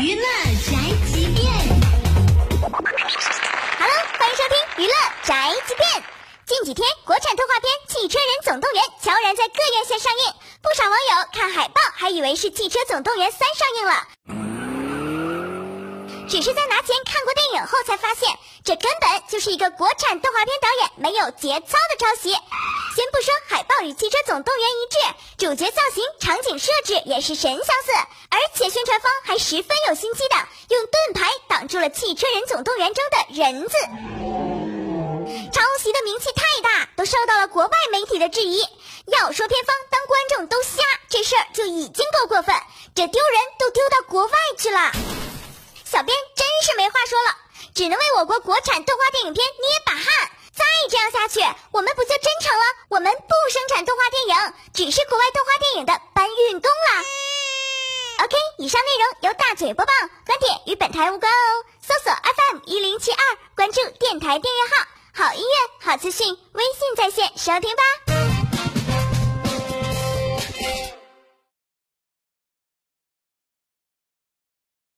娱乐宅急便，Hello，欢迎收听娱乐宅急便。近几天，国产动画片《汽车人总动员》悄然在各院线上映，不少网友看海报还以为是《汽车总动员三》上映了。只是在拿钱看过电影后，才发现这根本就是一个国产动画片导演没有节操的抄袭。先不说海报与《汽车总动员》一致，主角造型、场景设置也是神相似，且宣传方还十分有心机的用盾牌挡住了《汽车人总动员》中的人字。抄袭的名气太大，都受到了国外媒体的质疑。要说片方当观众都瞎，这事儿就已经够过分，这丢人都丢到国外去了。小编真是没话说了，只能为我国国产动画电影片捏把汗。再这样下去，我们不就真成了我们不生产动画电影，只是国外动画电影的搬运工了以上内容由大嘴播报，观点与本台无关哦。搜索 FM 一零七二，关注电台订阅号，好音乐、好资讯，微信在线收听吧。